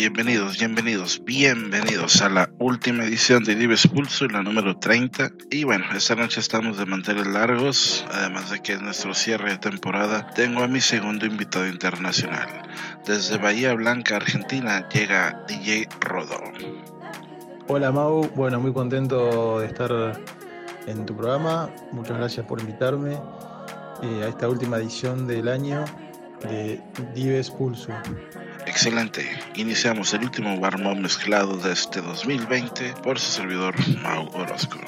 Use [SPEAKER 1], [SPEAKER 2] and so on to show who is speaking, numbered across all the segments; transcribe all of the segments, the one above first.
[SPEAKER 1] Bienvenidos, bienvenidos, bienvenidos a la última edición de Dives Pulso, la número 30. Y bueno, esta noche estamos de manteles largos, además de que es nuestro cierre de temporada. Tengo a mi segundo invitado internacional. Desde Bahía Blanca, Argentina, llega DJ Rodo.
[SPEAKER 2] Hola Mau, bueno, muy contento de estar en tu programa. Muchas gracias por invitarme eh, a esta última edición del año de Dives Pulso.
[SPEAKER 1] Excelente. Iniciamos el último warm-up mezclado de este 2020 por su servidor Mau Orozco.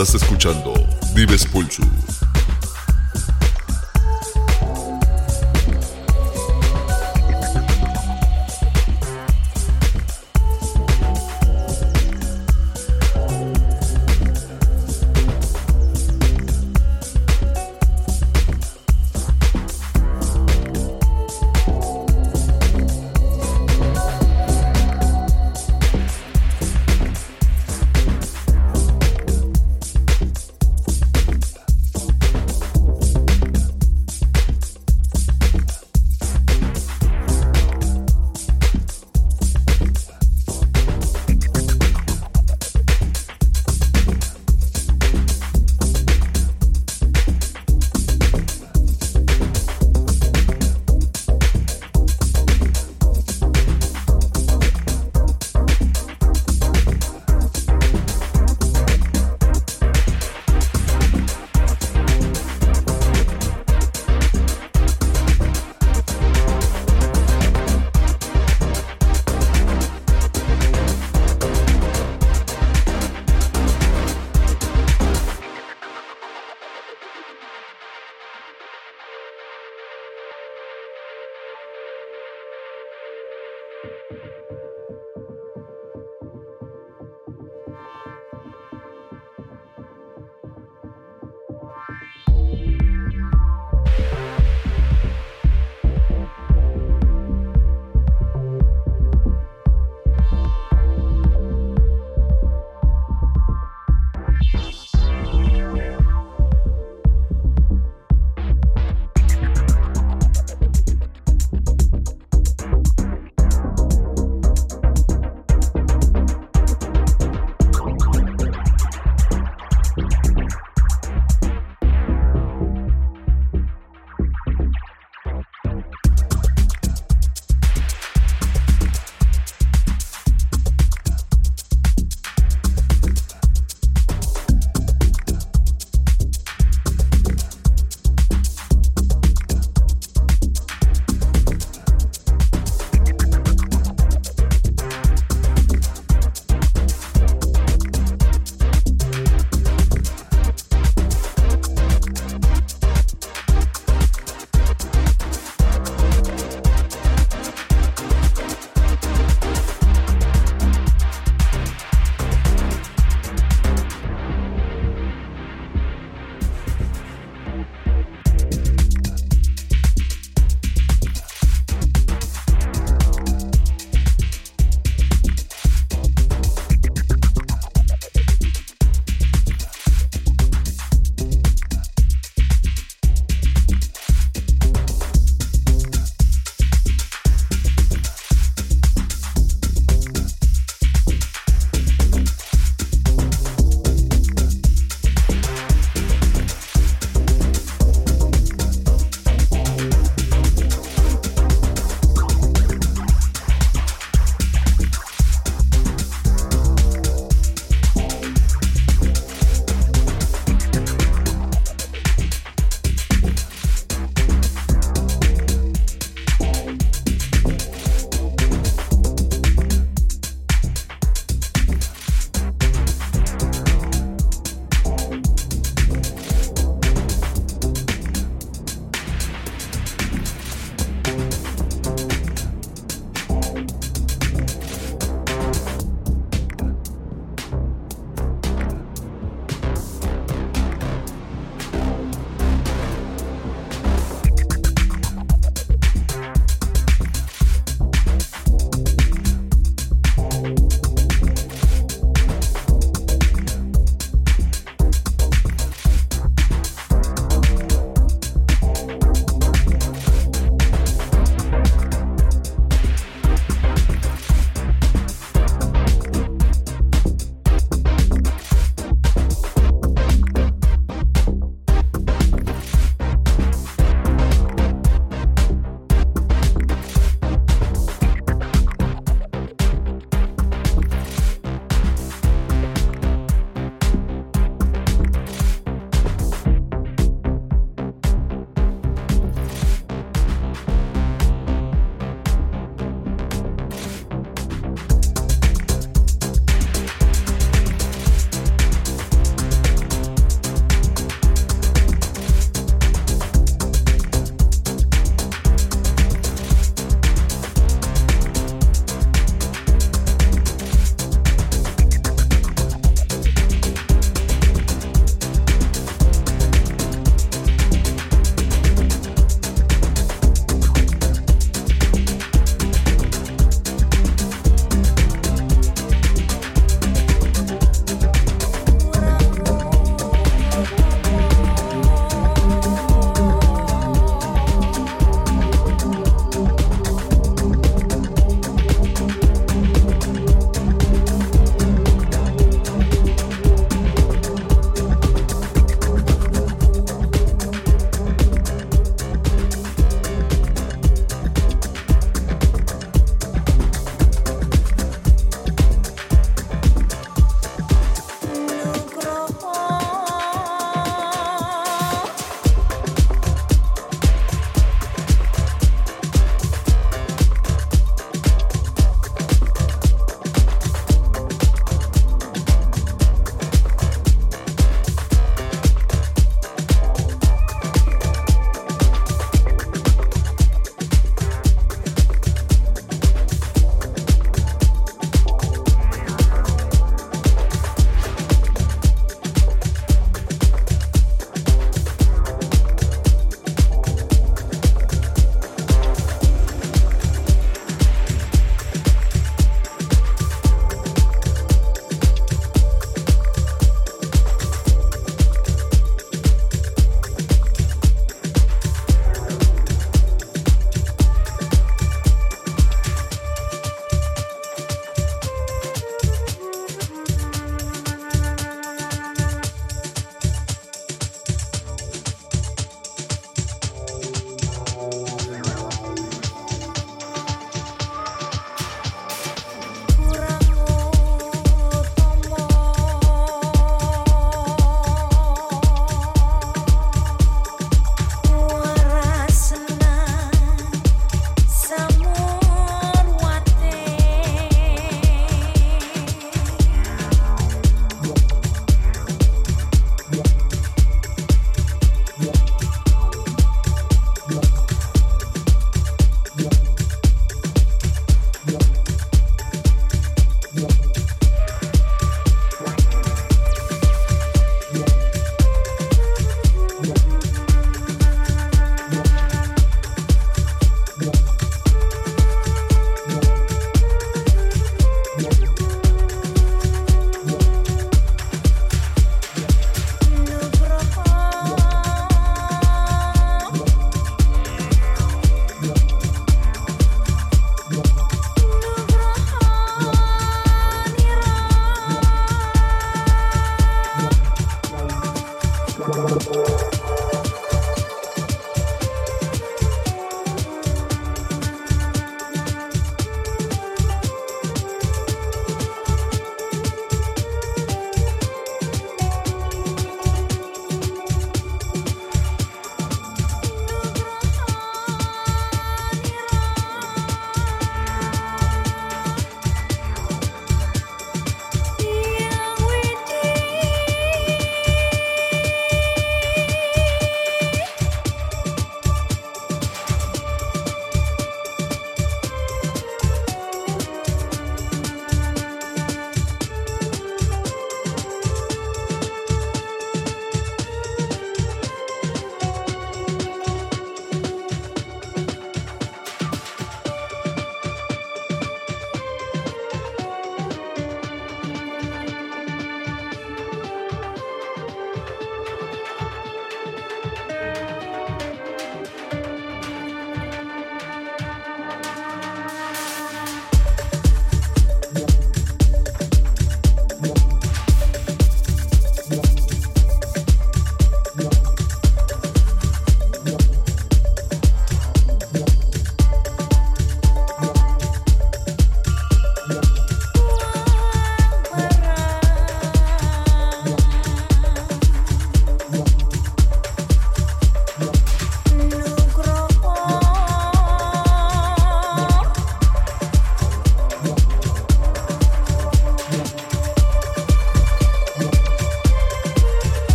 [SPEAKER 3] Estás escuchando Dives Pulsu.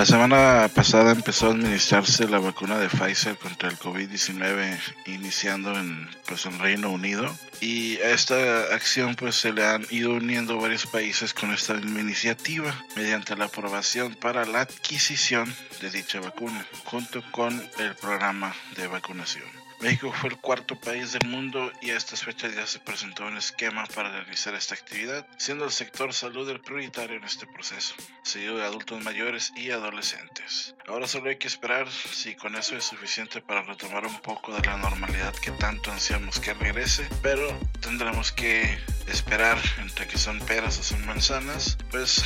[SPEAKER 4] La semana pasada empezó a administrarse la vacuna de Pfizer contra el COVID-19 iniciando en, pues, en Reino Unido y a esta acción pues se le han ido uniendo varios países con esta iniciativa mediante la aprobación para la adquisición de dicha vacuna junto con el programa de vacunación. México fue el cuarto país del mundo y a estas fechas ya se presentó un esquema para realizar esta actividad, siendo el sector salud el prioritario en este proceso, seguido de adultos mayores y adolescentes. Ahora solo hay que esperar si con eso es suficiente para retomar un poco de la normalidad que tanto ansiamos que regrese, pero tendremos que esperar entre que son peras o son manzanas, pues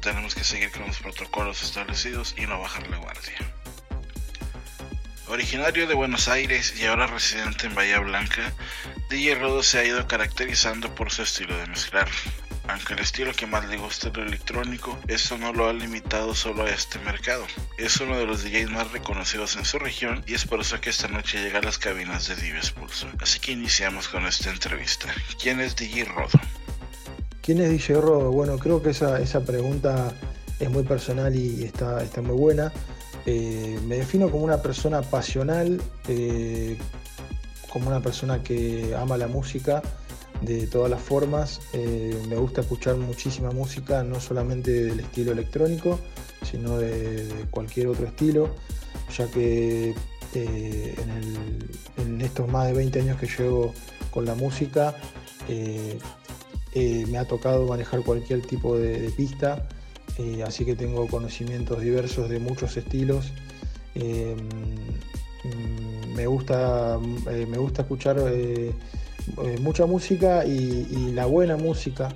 [SPEAKER 4] tenemos que seguir con los protocolos establecidos y no bajar la guardia. Originario de Buenos Aires y ahora residente en Bahía Blanca, DJ Rodo se ha ido caracterizando por su estilo de mezclar. Aunque el estilo que más le gusta es lo electrónico, eso no lo ha limitado solo a este mercado. Es uno de los DJs más reconocidos en su región y es por eso que esta noche llega a las cabinas de Dives Pulso. Así que iniciamos con esta entrevista. ¿Quién es DJ Rodo?
[SPEAKER 2] ¿Quién es DJ Rodo? Bueno, creo que esa, esa pregunta es muy personal y está, está muy buena. Eh, me defino como una persona pasional, eh, como una persona que ama la música de todas las formas. Eh, me gusta escuchar muchísima música, no solamente del estilo electrónico, sino de, cualquier otro estilo, ya que en, estos más de 20 años que llevo con la música, me ha tocado manejar cualquier tipo de pista eh, así que tengo conocimientos diversos de muchos estilos. Eh, mm, me, gusta, eh, me gusta escuchar mucha música y, la buena música.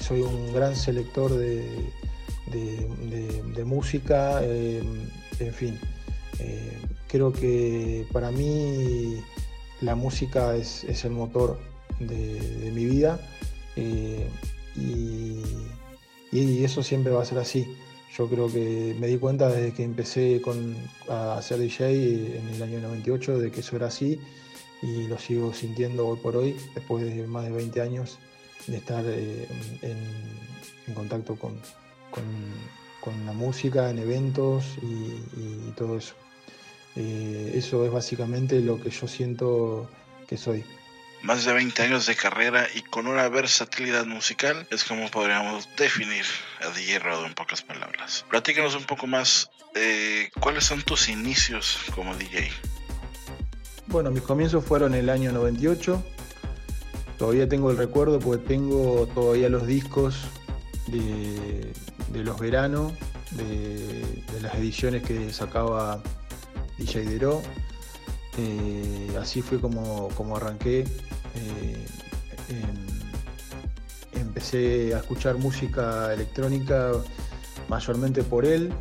[SPEAKER 2] soy un gran selector de, música, en fin. creo que para mí la música es, el motor de, mi vida y eso siempre va a ser así. Yo creo que me di cuenta desde que empecé a hacer DJ en el año 98 de que eso era así y lo sigo sintiendo hoy por hoy, después de más de 20 años de estar eh, en, contacto con, la música, en eventos y, todo eso. Eh, eso es básicamente lo que yo siento que soy
[SPEAKER 4] más de 20 años de carrera y con una versatilidad musical es como podríamos definir a DJ Rodo en pocas palabras. Platícanos un poco más, eh, ¿cuáles son tus inicios como DJ?
[SPEAKER 2] Bueno, mis comienzos fueron el año 98. Todavía tengo el recuerdo porque tengo todavía los discos de, los veranos, de, las ediciones que sacaba DJ Dero. Eh, así fue como, como arranqué eh, empecé a escuchar música electrónica mayormente por él,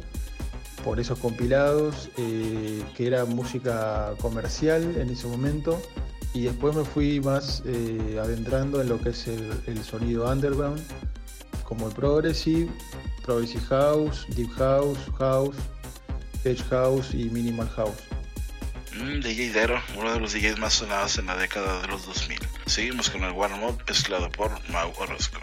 [SPEAKER 2] por esos compilados, eh, que era música comercial en ese momento, y después me fui más adentrando en lo que es el, sonido underground, como el progressive, progressive house, deep house, house, edge house y minimal house.
[SPEAKER 4] DJ Dero, uno de los DJs más sonados en la década de los 2000. Seguimos con el warm-up mezclado por Mau Orozco.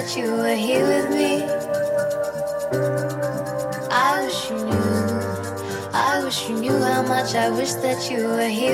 [SPEAKER 5] that you were here with me. I wish you knew, I wish you knew how much I wish that you were here.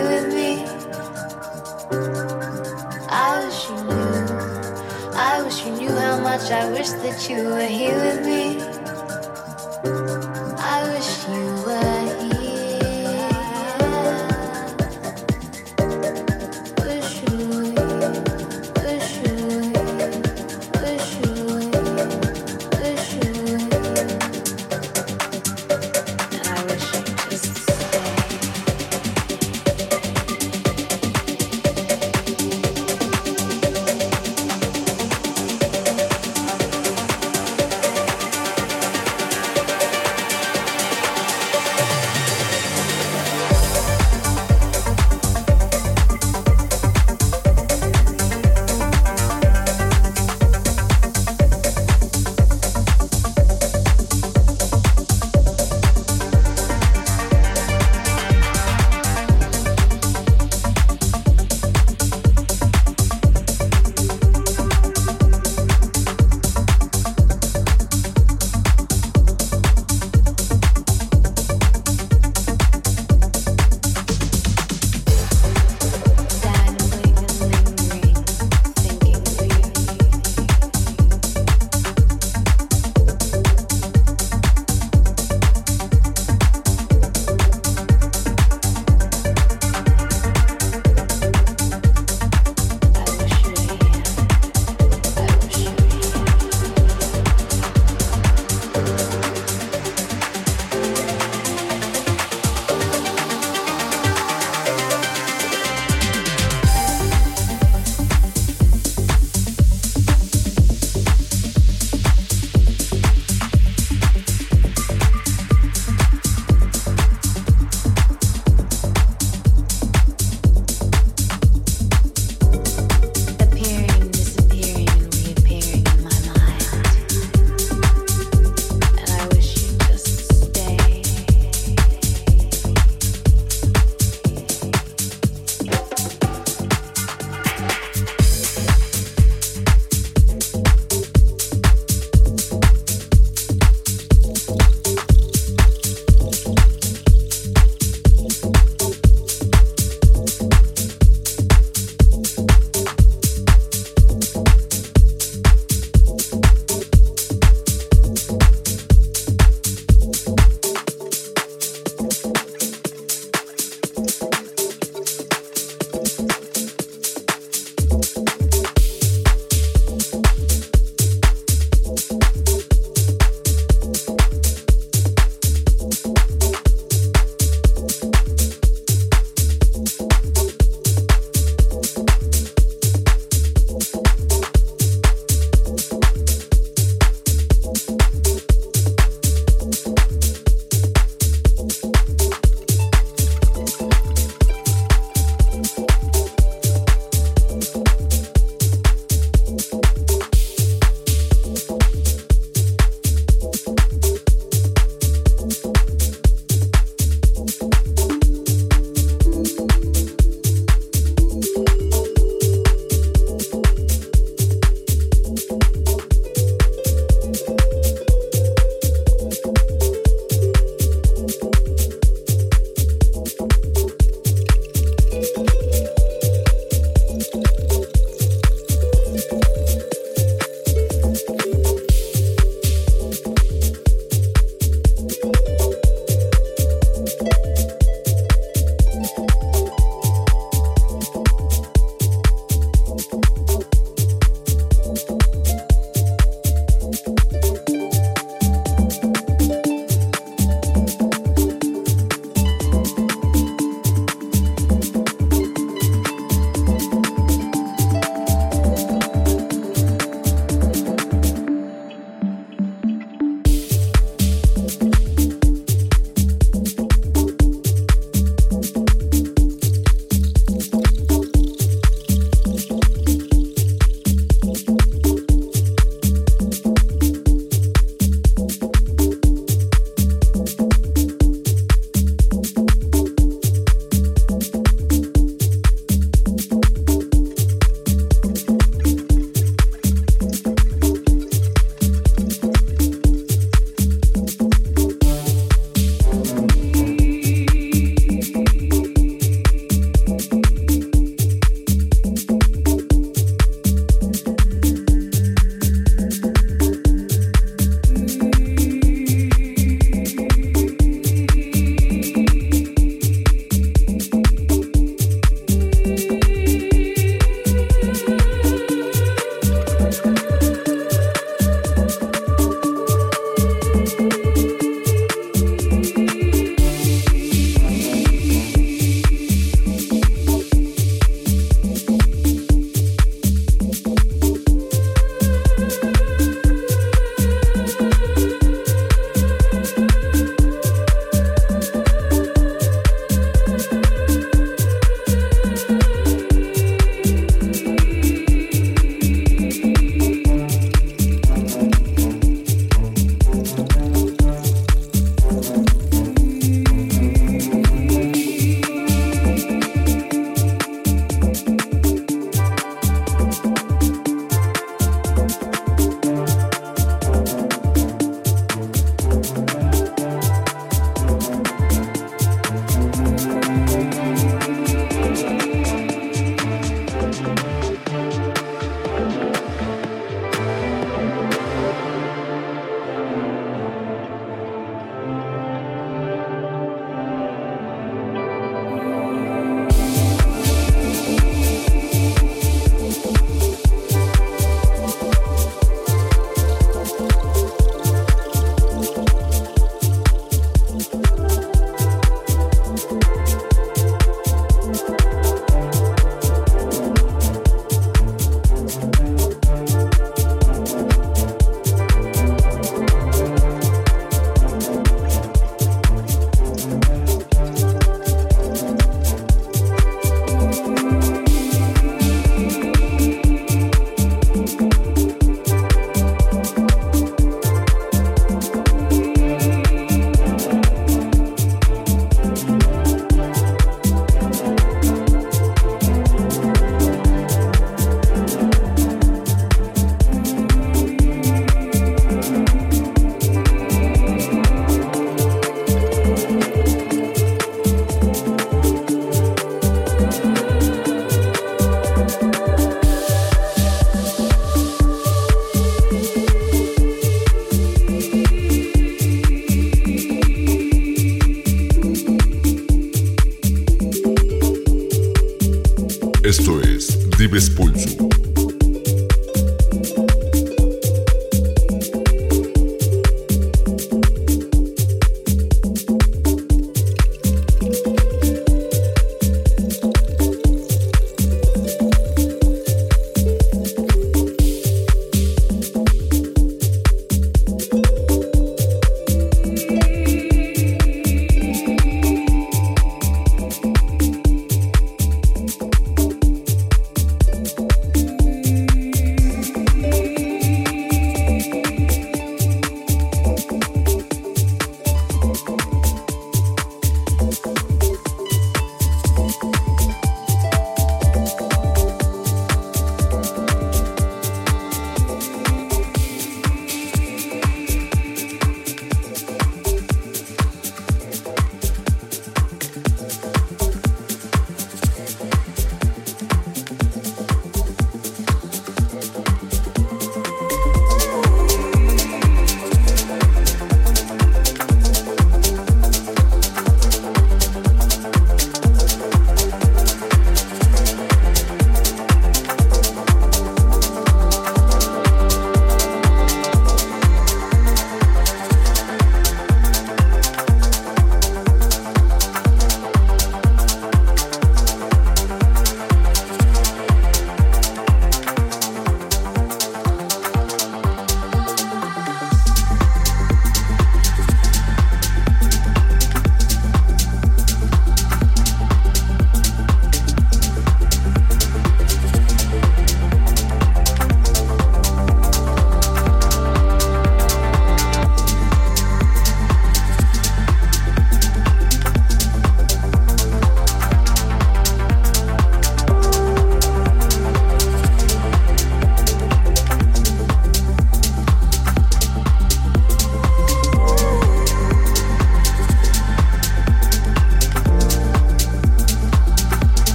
[SPEAKER 3] Dives Pulso.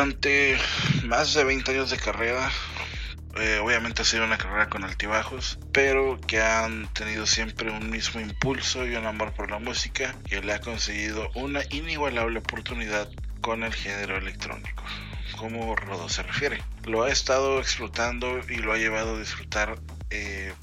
[SPEAKER 4] Durante más de 20 años de carrera, eh, obviamente ha sido una carrera con altibajos, pero que han tenido siempre un mismo impulso y un amor por la música que le ha conseguido una inigualable oportunidad con el género electrónico. Como Rodo se refiere. Lo ha estado explotando y lo ha llevado a disfrutar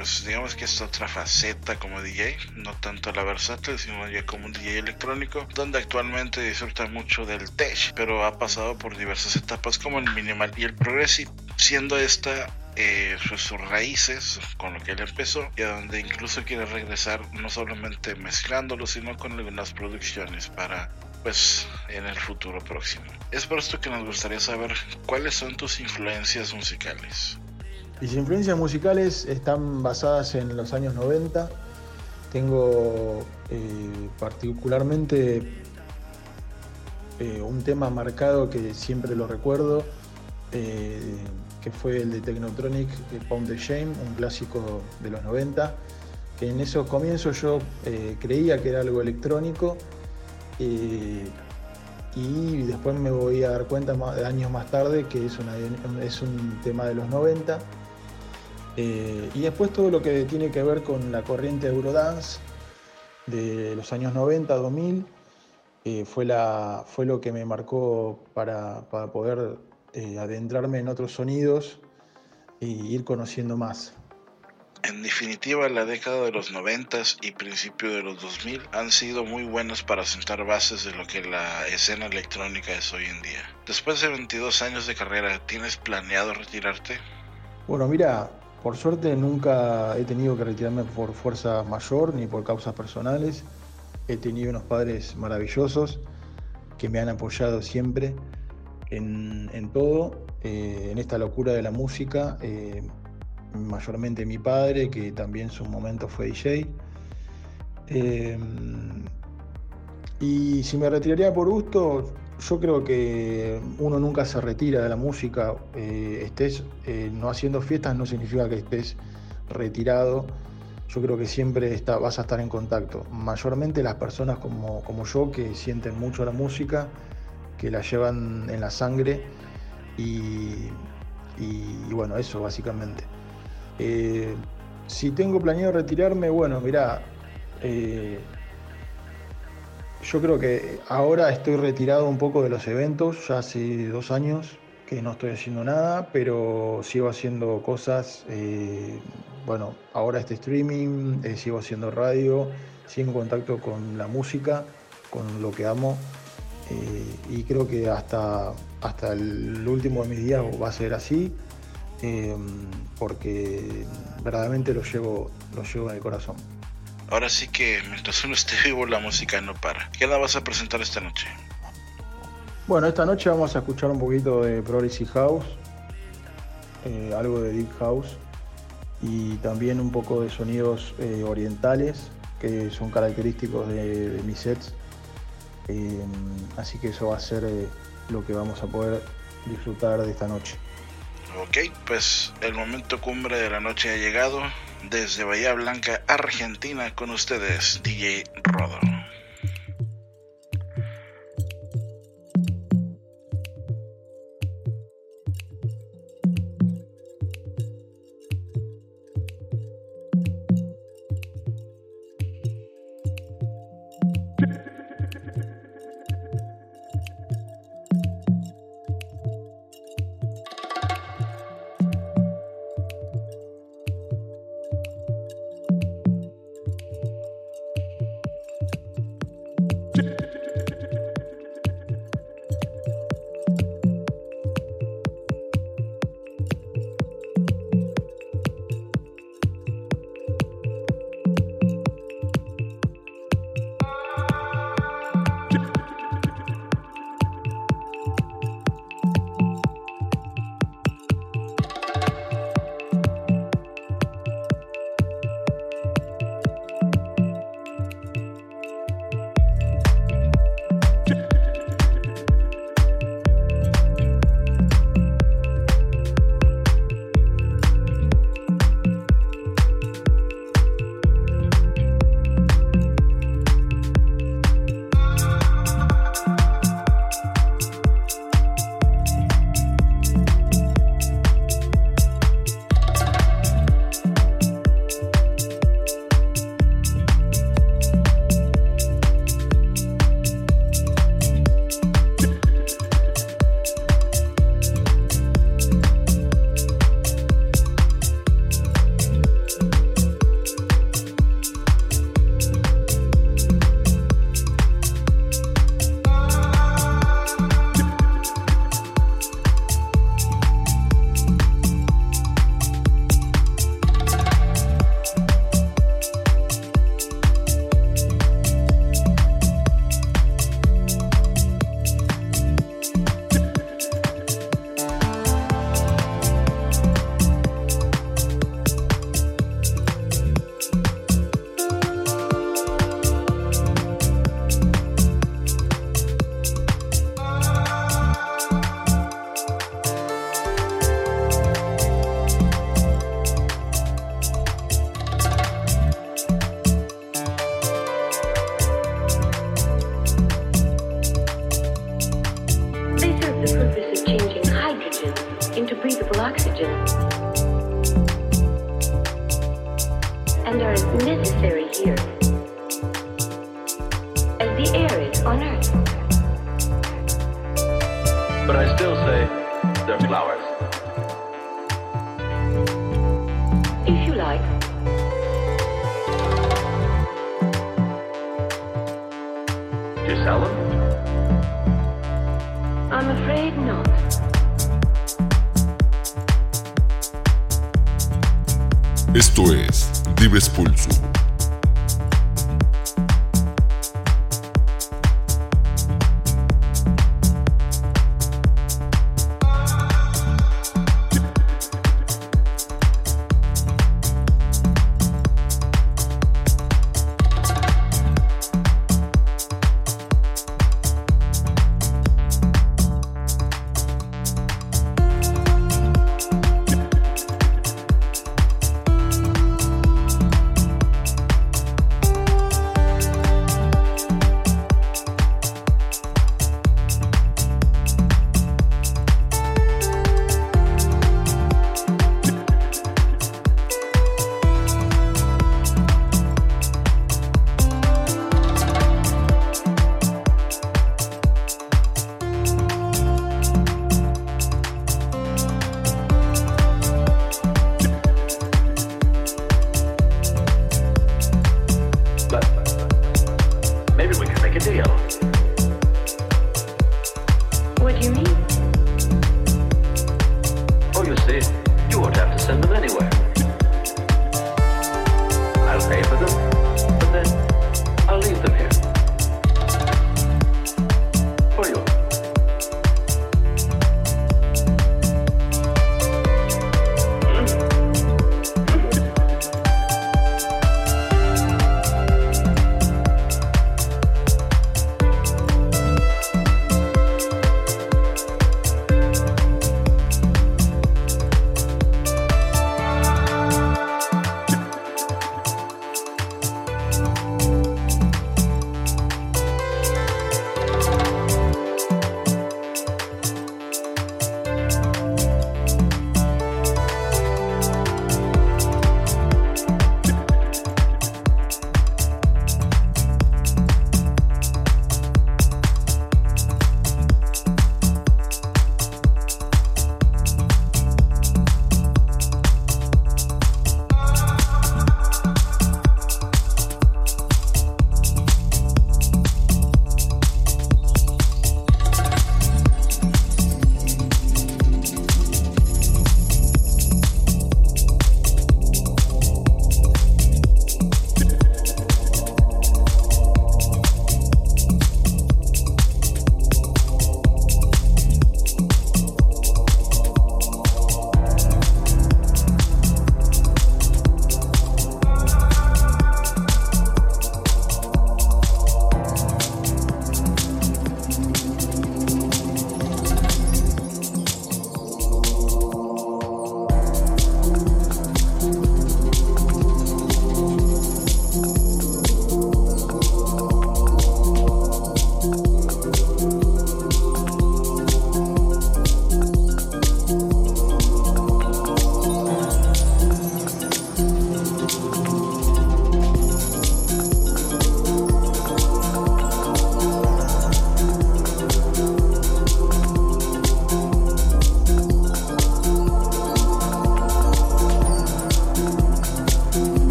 [SPEAKER 4] pues digamos que es otra faceta como DJ, no tanto la versátil, sino ya como un DJ electrónico, donde actualmente disfruta mucho del tech, pero ha pasado por diversas etapas como el minimal y el progressive, siendo esta eh, sus, raíces con lo que él empezó y a donde incluso quiere regresar no solamente mezclándolo sino con algunas producciones para pues en el futuro próximo. Es por esto que nos gustaría saber cuáles son tus influencias musicales.
[SPEAKER 2] Mis influencias musicales están basadas en los años 90. Tengo eh, particularmente eh, un tema marcado que siempre lo recuerdo, eh, que fue el de Technotronic, Pound the Shame, un clásico de los 90, que en esos comienzos yo creía que era algo electrónico y después me voy a dar cuenta años más tarde que es, es un tema de los 90 eh, y después todo lo que tiene que ver con la corriente Eurodance de los años 90, 2000, eh, fue, la, fue lo que me marcó para, poder eh, adentrarme en otros sonidos e ir conociendo más.
[SPEAKER 4] En definitiva, la década de los 90 y principio de los 2000 han sido muy buenos para sentar bases de lo que la escena electrónica es hoy en día. Después de 22 años de carrera, ¿tienes planeado retirarte?
[SPEAKER 2] Bueno, mira, por suerte nunca he tenido que retirarme por fuerza mayor ni por causas personales. He tenido unos padres maravillosos que me han apoyado siempre en, todo, eh, en esta locura de la música. Eh, mayormente mi padre, que también en su momento fue DJ. Eh, y si me retiraría por gusto, yo creo que uno nunca se retira de la música, eh, estés eh, no haciendo fiestas no significa que estés retirado, yo creo que siempre vas a estar en contacto, mayormente las personas como, como yo que sienten mucho la música, que la llevan en la sangre y, bueno, eso básicamente. Eh, si tengo planeado retirarme, bueno, mirá, yo creo que ahora estoy retirado un poco de los eventos, ya hace dos años que no estoy haciendo nada, pero sigo haciendo cosas, eh, bueno, ahora este streaming, eh, sigo haciendo radio, sigo en contacto con la música, con lo que amo, eh, y creo que hasta, hasta el último de mis días va a ser así, porque verdaderamente lo llevo, lo llevo en el corazón.
[SPEAKER 4] Ahora sí que mientras uno esté vivo la música no para. ¿Qué la vas a presentar esta noche?
[SPEAKER 2] Bueno, esta noche vamos a escuchar un poquito de Progressive House, eh, algo de Deep House y también un poco de sonidos eh, orientales que son característicos de, mis sets. Eh, así que eso va a ser lo que vamos a poder disfrutar de esta noche.
[SPEAKER 4] Ok, pues el momento cumbre de la noche ha llegado desde Bahía Blanca, Argentina, con ustedes, DJ Rodo.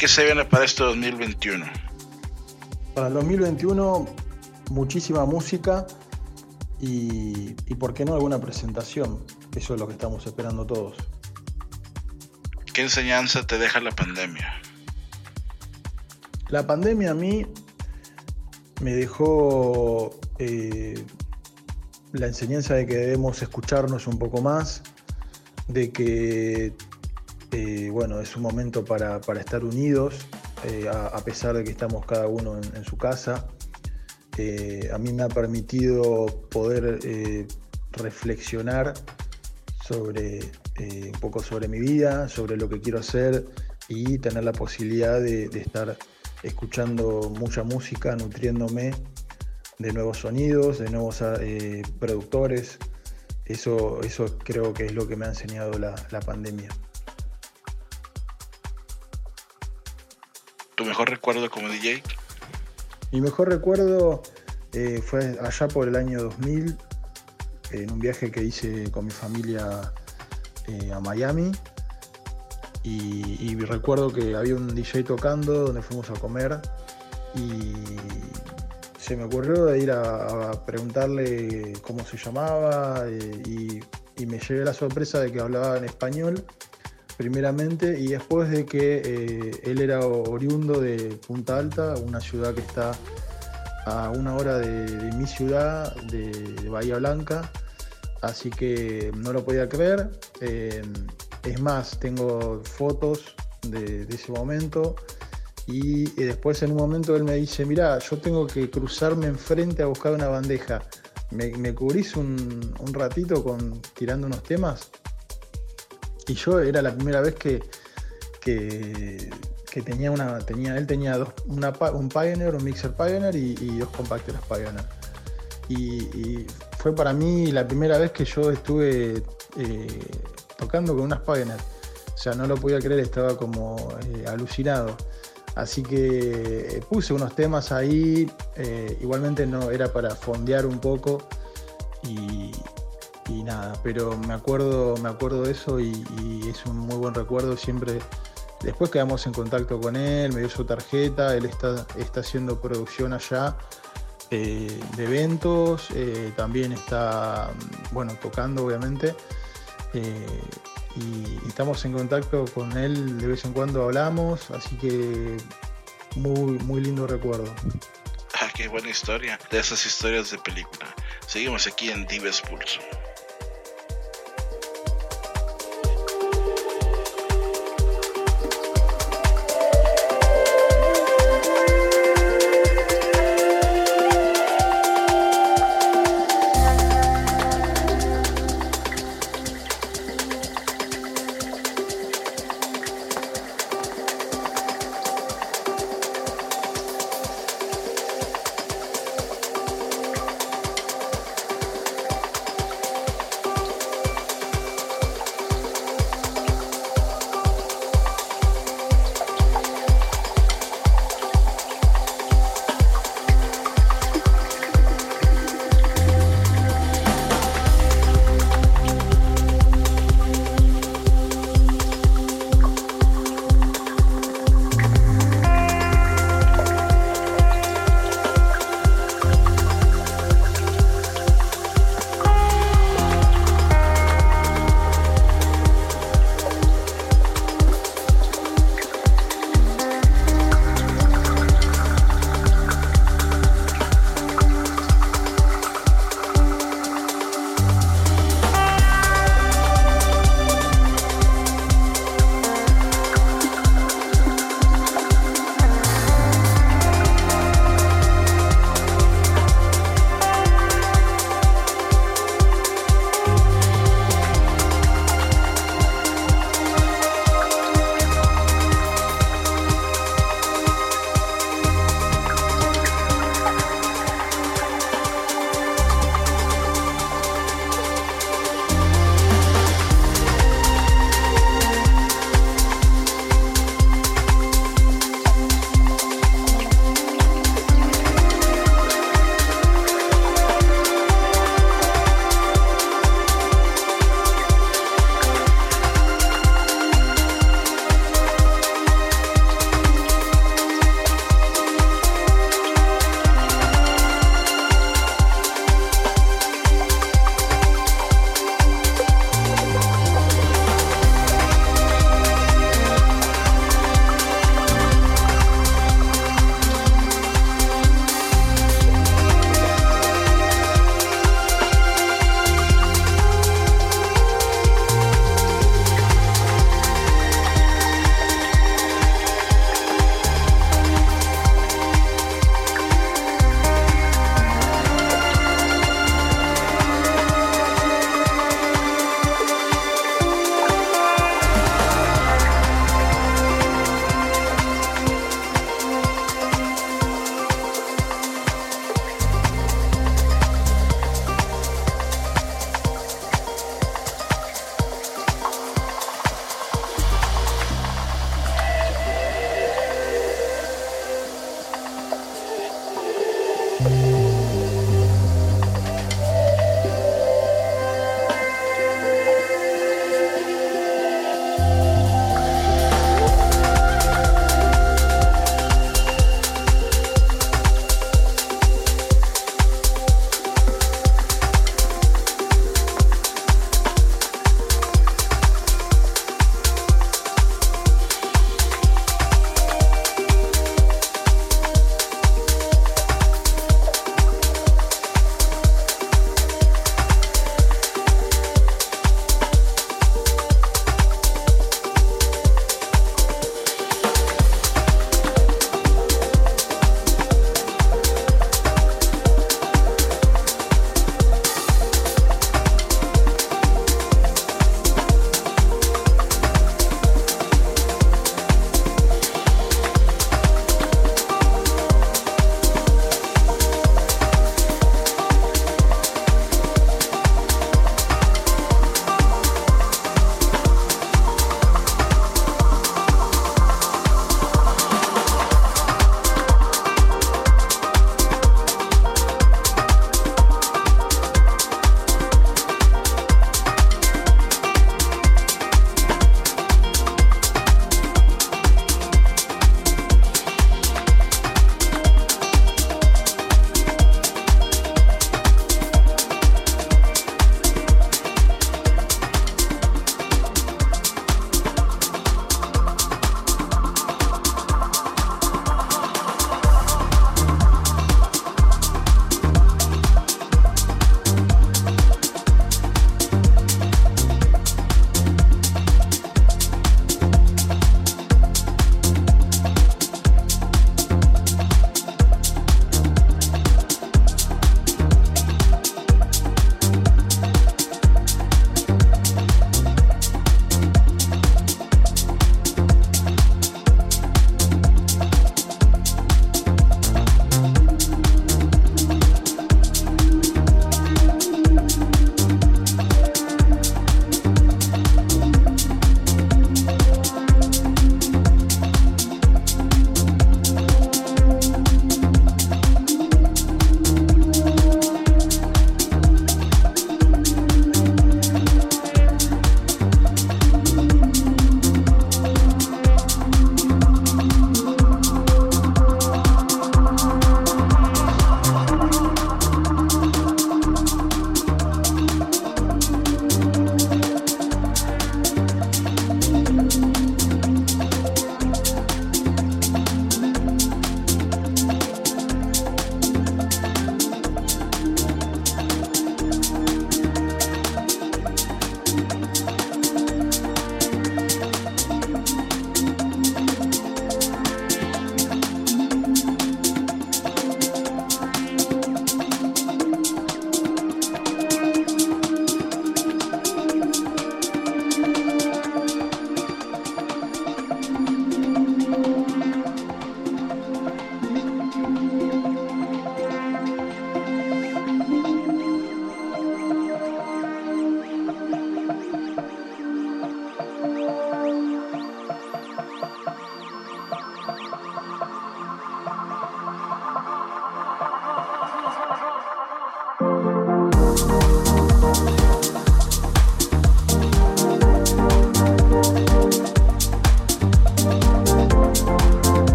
[SPEAKER 4] ¿Qué se viene para este 2021?
[SPEAKER 2] Para el 2021, muchísima música y, y, ¿por qué no, alguna presentación? Eso es lo que estamos esperando todos.
[SPEAKER 4] ¿Qué enseñanza te deja la pandemia?
[SPEAKER 2] La pandemia a mí me dejó eh, la enseñanza de que debemos escucharnos un poco más, de que bueno, es un momento para, para estar unidos, eh, a, pesar de que estamos cada uno en, su casa. a mí me ha permitido poder reflexionar sobre un poco sobre mi vida, sobre lo que quiero hacer y tener la posibilidad de, estar escuchando mucha música, nutriéndome de nuevos sonidos, de nuevos eh, productores. Eso, eso creo que es lo que me ha enseñado la pandemia.
[SPEAKER 4] ¿Tu mejor recuerdo como DJ?
[SPEAKER 2] Mi mejor recuerdo eh, fue allá por el año 2000, en un viaje que hice con mi familia eh, a Miami y, recuerdo que había un DJ tocando donde fuimos a comer y se me ocurrió de ir a, a preguntarle cómo se llamaba eh, y, y, me llevé la sorpresa de que hablaba en español primeramente y después de que eh, él era oriundo de Punta Alta, una ciudad que está a una hora de, mi ciudad, de, Bahía Blanca, así que no lo podía creer. Eh, es más, tengo fotos de, ese momento y, y, después en un momento él me dice, mira, yo tengo que cruzarme enfrente a buscar una bandeja. ¿Me, me cubrís un, un, ratito con, tirando unos temas? Y yo era la primera vez que, que, tenía una, tenía, él tenía dos, un Pioneer, un Mixer Pioneer y, y dos compactores Pioneer. Y, fue para mí la primera vez que yo estuve eh, tocando con unas Pioneer. O sea, no lo podía creer, estaba como eh, alucinado. Así que eh, puse unos temas ahí, igualmente no era para fondear un poco y, y, nada, pero me acuerdo, me acuerdo de eso y, es un muy buen recuerdo. Siempre, después quedamos en contacto con él, me dio su tarjeta, él está, está haciendo producción allá eh, de eventos, también está, bueno, tocando obviamente. Eh, y, y, estamos en contacto con él, de vez en cuando hablamos, así que muy, muy lindo recuerdo.
[SPEAKER 4] Ah, qué buena historia, de esas historias de película. Seguimos aquí en Dives Pulso.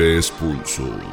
[SPEAKER 3] Dives Pulso.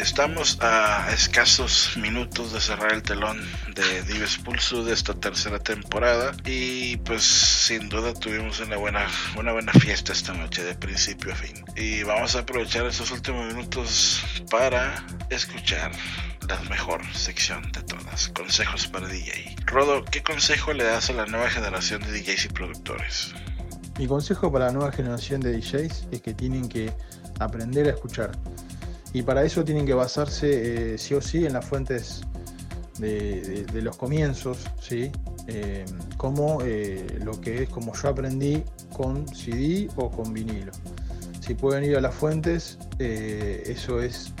[SPEAKER 4] Estamos a escasos minutos de cerrar el telón de Dives Pulso de esta tercera temporada y pues sin duda tuvimos una buena, una buena fiesta esta noche de principio a fin. Y vamos a aprovechar estos últimos minutos para escuchar la mejor sección de todas, consejos para DJ. Rodo, ¿qué consejo le das a la nueva generación de DJs y productores?
[SPEAKER 2] Mi consejo para la nueva generación de DJs es que tienen que aprender a escuchar y para eso tienen que basarse eh, sí o sí en las fuentes de, los comienzos, ¿sí? Eh, como eh, lo que es como yo aprendí con CD o con vinilo. Si pueden ir a las fuentes, eso es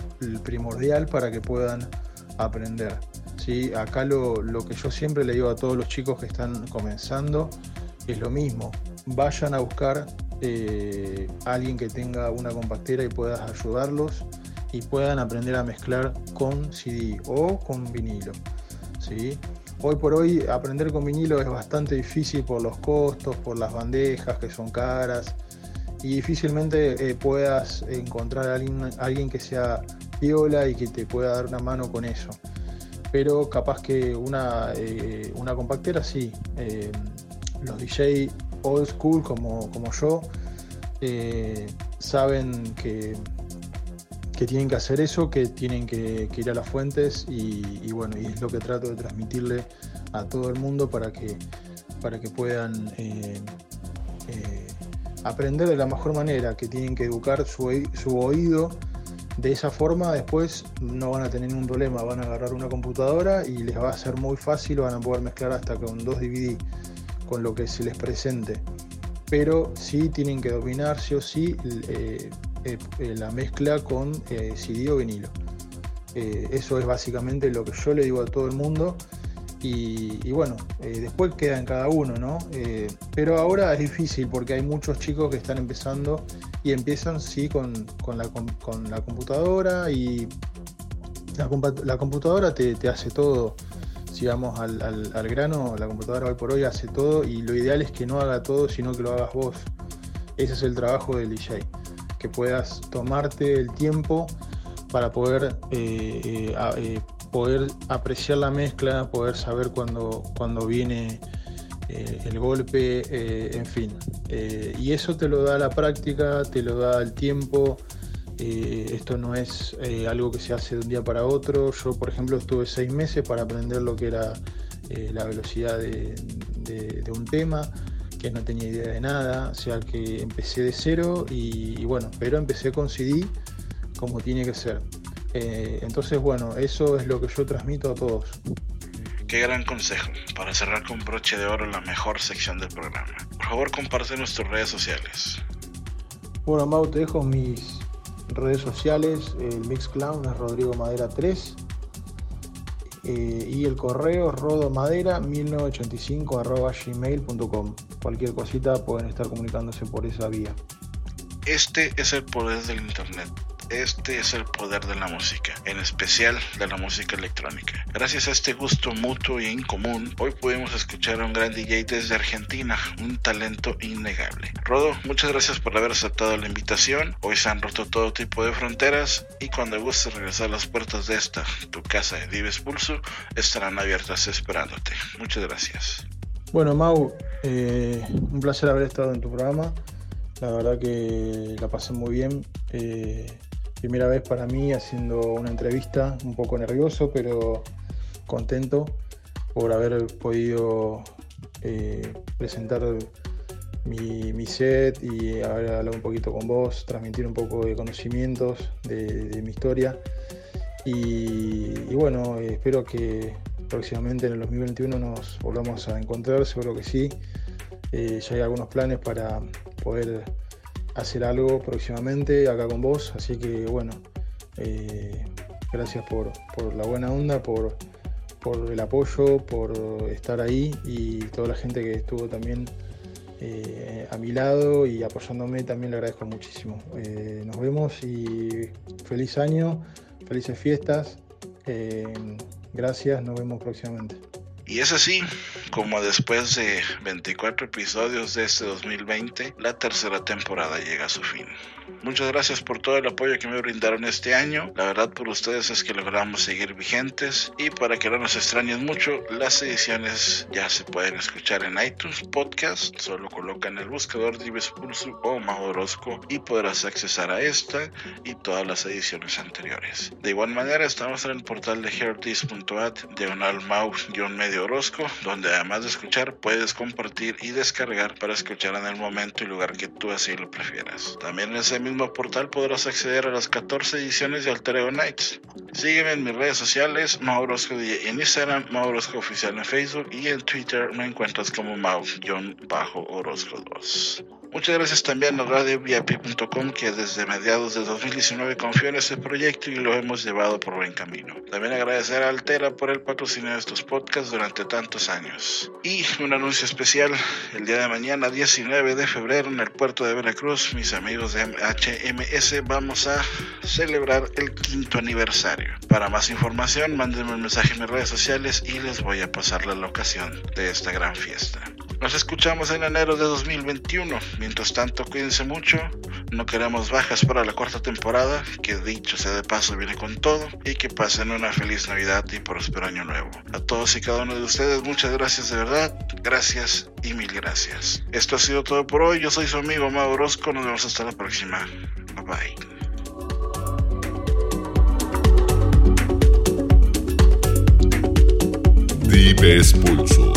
[SPEAKER 2] primordial para que puedan aprender. ¿sí? Acá lo, lo que yo siempre le digo a todos los chicos que están comenzando es lo mismo. Vayan a buscar a alguien que tenga una compactera y puedas ayudarlos y puedan aprender a mezclar con CD o con vinilo. ¿sí? Hoy por hoy aprender con vinilo es bastante difícil por los costos, por las bandejas que son caras y difícilmente eh, puedas encontrar a alguien, alguien que sea viola y que te pueda dar una mano con eso. Pero capaz que una, eh, una compactera sí. Eh, los DJ old school como, como yo saben que que tienen que hacer eso, que tienen que, ir a las fuentes y, bueno, y es lo que trato de transmitirle a todo el mundo para que, para que puedan eh, eh, aprender de la mejor manera, que tienen que educar su, su oído de esa forma, después no van a tener ningún problema, van a agarrar una computadora y les va a ser muy fácil, van a poder mezclar hasta con dos DVD, con lo que se les presente. Pero sí tienen que dominar sí o sí eh, la mezcla con eh, CD o vinilo. eso es básicamente lo que yo le digo a todo el mundo. Y, bueno, después queda en cada uno, ¿no? pero ahora es difícil porque hay muchos chicos que están empezando y empiezan, sí, con, la, computadora y la, computadora te, hace todo. Si vamos al, al, grano, la computadora hoy por hoy hace todo y lo ideal es que no haga todo, sino que lo hagas vos. Ese es el trabajo del DJ que puedas tomarte el tiempo para poder, eh, eh, eh, poder apreciar la mezcla, poder saber cuando, cuando viene el golpe, en fin. y eso te lo da la práctica, te lo da el tiempo. esto no es algo que se hace de un día para otro. Yo, por ejemplo, estuve seis meses para aprender lo que era la velocidad de un tema que no tenía idea de nada, o sea que empecé de cero y, bueno, pero empecé con CD como tiene que ser. Eh, entonces, bueno, eso es lo que yo transmito a todos.
[SPEAKER 4] Qué gran consejo para cerrar con broche de oro la mejor sección del programa. Por favor, comparte nuestras redes sociales.
[SPEAKER 2] Bueno, Mau, te dejo mis redes sociales. El Mixclown es Rodrigo Madera 3 eh, y el correo rodomadera1985 gmail.com. Cualquier cosita pueden estar comunicándose por esa vía.
[SPEAKER 4] Este es el poder del Internet. Este es el poder de la música, en especial de la música electrónica. Gracias a este gusto mutuo y en común, hoy pudimos escuchar a un gran DJ desde Argentina, un talento innegable. Rodo, muchas gracias por haber aceptado la invitación. Hoy se han roto todo tipo de fronteras y cuando gustes regresar a las puertas de esta, tu casa de Dives Pulso, estarán abiertas esperándote. Muchas gracias.
[SPEAKER 2] Bueno, Mau, eh, un placer haber estado en tu programa. La verdad que la pasé muy bien. Eh, primera vez para mí haciendo una entrevista, un poco nervioso, pero contento por haber podido eh, presentar mi, set y haber hablado un poquito con vos, transmitir un poco de conocimientos de, mi historia. Y, bueno, espero que próximamente en el 2021 nos volvamos a encontrar, seguro que sí. Eh, ya hay algunos planes para poder hacer algo próximamente acá con vos. Así que bueno, eh, gracias por, la buena onda, por, el apoyo, por estar ahí y toda la gente que estuvo también eh, a mi lado y apoyándome también le agradezco muchísimo. Eh, nos vemos y feliz año, felices fiestas. gracias, nos vemos próximamente.
[SPEAKER 4] Y es así como después de 24 episodios de este 2020, la tercera temporada llega a su fin. Muchas gracias por todo el apoyo que me brindaron este año. La verdad por ustedes es que logramos seguir vigentes y para que no nos extrañen mucho, las ediciones ya se pueden escuchar en iTunes Podcast. Solo colocan el buscador Dives Pulso o Mau Orozco y podrás accesar a esta y todas las ediciones anteriores. De igual manera estamos en el portal de heartis.at diagonal Orozco, donde además de escuchar puedes compartir y descargar para escuchar en el momento y lugar que tú así lo prefieras. También en ese mismo portal podrás acceder a las 14 ediciones de Alter Nights. Sígueme en mis redes sociales, Maurosco en Instagram, Maurosco Oficial en Facebook y en Twitter me encuentras como Mau-Orozco 2. Muchas gracias también a RadioVIP.com que desde mediados de 2019 confió en este proyecto y lo hemos llevado por buen camino. También agradecer a Altera por el patrocinio de estos podcasts durante tantos años. Y un anuncio especial, el día de mañana 19 de febrero en el puerto de Veracruz, mis amigos de HMS vamos a celebrar el quinto aniversario. Para más información mándenme un mensaje en mis redes sociales y les voy a pasar la locación de esta gran fiesta. Nos escuchamos en enero de 2021. Mientras tanto, cuídense mucho. No queremos bajas para la cuarta temporada, que dicho sea de paso viene con todo. Y que pasen una feliz Navidad y próspero año nuevo. A todos y cada uno de ustedes, muchas gracias de verdad. Gracias y mil gracias. Esto ha sido todo por hoy. Yo soy su amigo Mauro Orozco. Nos vemos hasta la próxima. Bye bye.
[SPEAKER 3] Pulso.